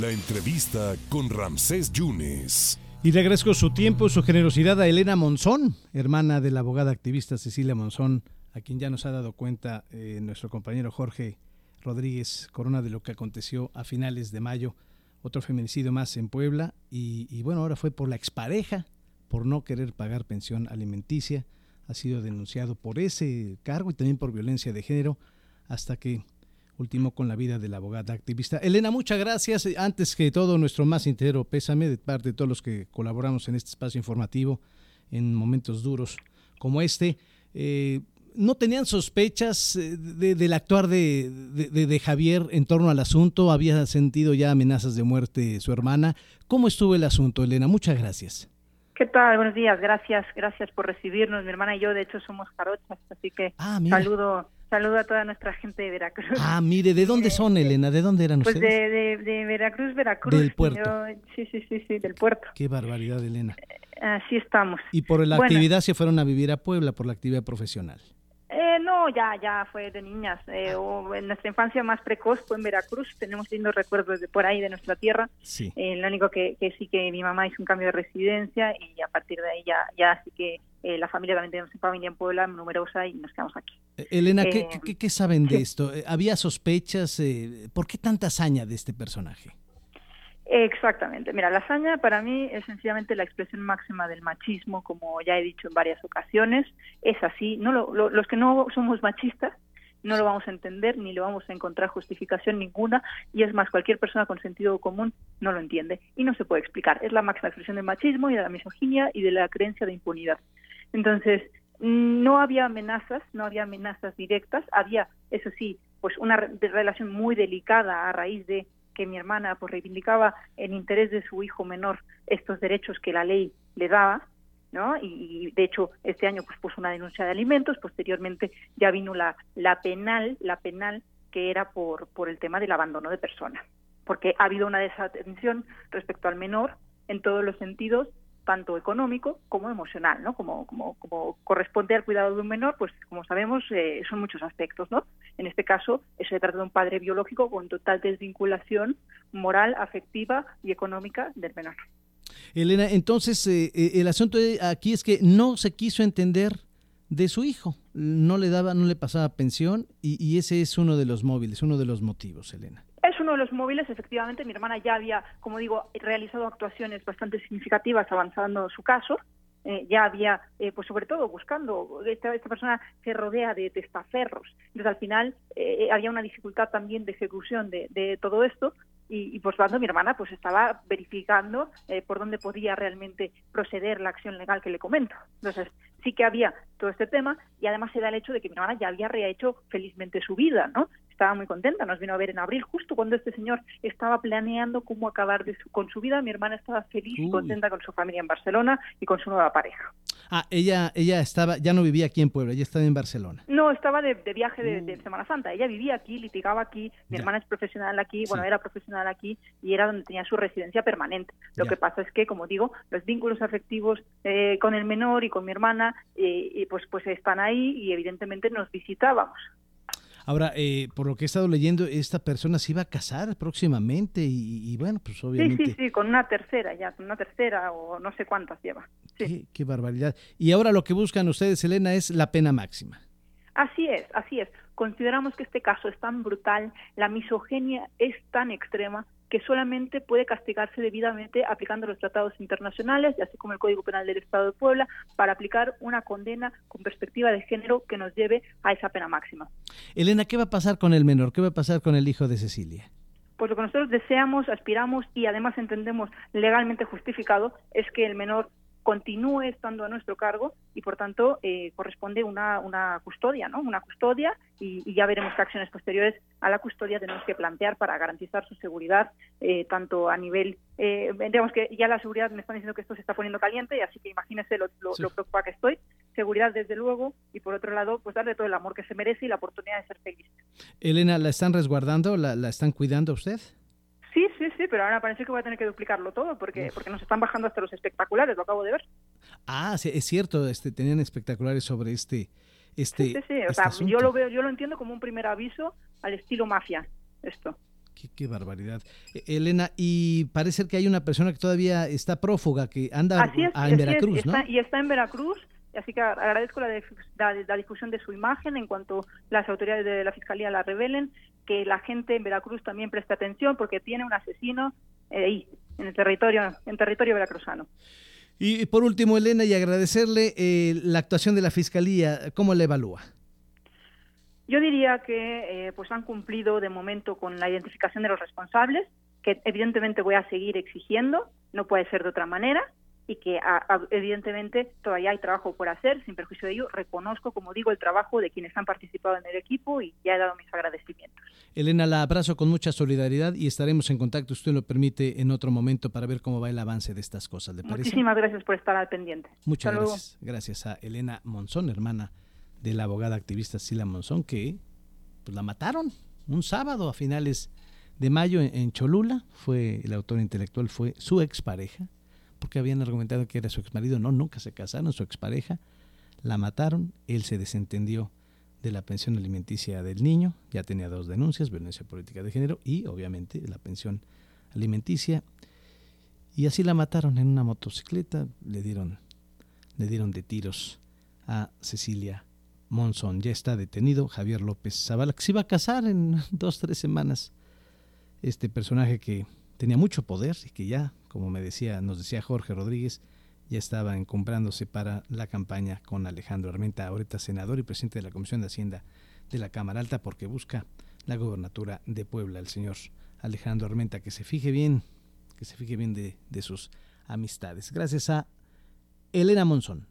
La entrevista con Ramsés Yunes. Y le agradezco su tiempo y su generosidad a Elena Monzón, hermana de la abogada activista Cecilia Monzón, a quien ya nos ha dado cuenta eh, nuestro compañero Jorge Rodríguez Corona de lo que aconteció a finales de mayo, otro feminicidio más en Puebla, y, y bueno, ahora fue por la expareja, por no querer pagar pensión alimenticia, ha sido denunciado por ese cargo y también por violencia de género, hasta que último con la vida de la abogada activista. Elena, muchas gracias. Antes que todo, nuestro más entero pésame de parte de todos los que colaboramos en este espacio informativo en momentos duros como este. Eh, ¿No tenían sospechas eh, del actuar de, de, Javier en torno al asunto? ¿Había sentido ya amenazas de muerte su hermana? ¿Cómo estuvo el asunto, Elena? Muchas gracias. ¿Qué tal? Buenos días. Gracias, gracias por recibirnos. Mi hermana y yo, de hecho, somos jarochas, así que ah, saludo Saludo a toda nuestra gente de Veracruz. Ah, mire, ¿de dónde son, Elena? ¿De dónde eran pues ustedes? Pues de, de, Veracruz, Veracruz. Del puerto. sí, sí, sí, sí, del puerto. Qué barbaridad, Elena. Eh, así estamos. ¿Y por la actividad se fueron a vivir a Puebla, por la actividad profesional? No, ya, ya fue de niñas. Eh, o en nuestra infancia más precoz fue en Veracruz. Tenemos lindos recuerdos de por ahí, de nuestra tierra. Sí. Eh, lo único que, que, sí que mi mamá hizo un cambio de residencia y a partir de ahí ya, ya sí que eh, la familia también tenemos familia en Puebla numerosa y nos quedamos aquí. Eh, Elena, ¿qué, qué, qué saben de esto? ¿Había sospechas? ¿Por qué tanta hazaña de este personaje? Exactamente. Mira, la hazaña para mí es sencillamente la expresión máxima del machismo, como ya he dicho en varias ocasiones. Es así. No los que no somos machistas no lo vamos a entender ni le vamos a encontrar justificación ninguna y es más, cualquier persona con sentido común no lo entiende y no se puede explicar. Es la máxima expresión del machismo y de la misoginia y de la creencia de impunidad. Entonces, no había amenazas, no había amenazas directas, había, eso sí, pues una relación muy delicada a raíz de que mi hermana pues reivindicaba en interés de su hijo menor estos derechos que la ley le daba, ¿no? Y, de hecho este año pues puso una denuncia de alimentos, posteriormente ya vino la la penal, la penal que era por por el tema del abandono de persona, porque ha habido una desatención respecto al menor en todos los sentidos tanto económico como emocional, ¿no? Como, como, como corresponde al cuidado de un menor, pues como sabemos eh, son muchos aspectos, ¿no? En este caso se trata de un padre biológico con total desvinculación moral, afectiva y económica del menor. Elena, entonces eh, eh, el asunto aquí es que no se quiso entender de su hijo, no le daba, no le pasaba pensión y, y ese es uno de los móviles, uno de los motivos, Elena. Uno de los móviles, efectivamente, mi hermana ya había, como digo, realizado actuaciones bastante significativas avanzando su caso, eh, ya había, eh, pues sobre todo buscando, esta, esta persona se rodea de testaferros, entonces al final eh, había una dificultad también de ejecución de, de todo esto y, y, por tanto mi hermana pues estaba verificando por dónde podía realmente proceder la acción legal que le comento. Entonces sí que había todo este tema y además se da el hecho de que mi hermana ya había rehecho felizmente su vida, ¿no? Estaba muy contenta, nos vino a ver en abril, justo cuando este señor estaba planeando cómo acabar con su vida. Mi hermana estaba feliz y contenta con su familia en Barcelona y con su nueva pareja. Ah, ella, ella estaba, ya no vivía aquí en Puebla, ella estaba en Barcelona. No, estaba de, viaje de, Semana Santa. Ella vivía aquí, litigaba aquí. Mi hermana es profesional aquí, bueno, era profesional aquí y era donde tenía su residencia permanente. Lo que pasa es que, como digo, los vínculos afectivos eh, con el menor y con mi hermana, eh, pues, pues están ahí y evidentemente nos visitábamos. Ahora, eh, por lo que he estado leyendo, esta persona se iba a casar próximamente y, bueno, pues obviamente... Sí, sí, sí, con una tercera ya, con una tercera o no sé cuántas lleva. Sí. Qué, barbaridad. Y ahora lo que buscan ustedes, Elena, es la pena máxima. Así es, así es. Consideramos que este caso es tan brutal, la misoginia es tan extrema que solamente puede castigarse debidamente aplicando los tratados internacionales, así como el Código Penal del Estado de Puebla, para aplicar una condena con perspectiva de género que nos lleve a esa pena máxima. Elena, ¿qué va a pasar con el menor? ¿Qué va a pasar con el hijo de Cecilia? Pues lo que nosotros deseamos, aspiramos y además entendemos legalmente justificado es que el menor continúe estando a nuestro cargo y por tanto eh, corresponde una, una custodia, ¿no? Una custodia y, ya veremos qué acciones posteriores a la custodia tenemos que plantear para garantizar su seguridad eh, tanto a nivel, eh, digamos que ya la seguridad me están diciendo que esto se está poniendo caliente, así que imagínese lo, lo, lo preocupada que estoy, seguridad desde luego y por otro lado pues darle todo el amor que se merece y la oportunidad de ser feliz. Elena, ¿la están resguardando? ¿La, la están cuidando usted? Sí, pero ahora parece que voy a tener que duplicarlo todo porque, porque nos están bajando hasta los espectaculares, lo acabo de ver. Ah, sí, es cierto, este, tenían espectaculares sobre este... este sí, sí, o este sea, yo lo veo, yo lo entiendo como un primer aviso al estilo mafia, esto. Qué, barbaridad. E, Elena, y parece que hay una persona que todavía está prófuga, que anda en Veracruz, ¿no? y está en Veracruz, así que agradezco la, difusión de su imagen en cuanto las autoridades de la Fiscalía la revelen, que la gente en Veracruz también preste atención porque tiene un asesino eh, ahí, en el territorio, en territorio veracruzano. Y por último, Elena, y agradecerle eh, la actuación de la Fiscalía, ¿cómo la evalúa? Yo diría que eh, pues han cumplido de momento con la identificación de los responsables, que evidentemente voy a seguir exigiendo, no puede ser de otra manera, y que evidentemente todavía hay trabajo por hacer, sin perjuicio de ello, reconozco, como digo, el trabajo de quienes han participado en el equipo y ya he dado mis agradecimientos. Elena, la abrazo con mucha solidaridad y estaremos en contacto, usted lo permite, en otro momento para ver cómo va el avance de estas cosas. ¿Le parece? Muchísimas gracias por estar al pendiente. Muchas gracias. Gracias a Elena Monzón, hermana de la abogada activista Sila Monzón, que pues, la mataron un sábado a finales de mayo en, Cholula. Fue el autor intelectual, fue su expareja, porque habían argumentado que era su exmarido. No, nunca se casaron, su expareja. La mataron, él se desentendió de la pensión alimenticia del niño, ya tenía dos denuncias, violencia política de género y obviamente la pensión alimenticia. Y así la mataron en una motocicleta, le dieron, le dieron de tiros a Cecilia Monzón. Ya está detenido Javier López Zavala, que se iba a casar en dos, tres semanas. Este personaje que tenía mucho poder y que ya, como me decía, nos decía Jorge Rodríguez, ya estaba encumbrándose para la campaña con Alejandro Armenta, ahorita senador y presidente de la Comisión de Hacienda de la Cámara Alta, porque busca la gobernatura de Puebla, el señor Alejandro Armenta, que se fije bien, que se fije bien de, de sus amistades. Gracias a Elena Monzón.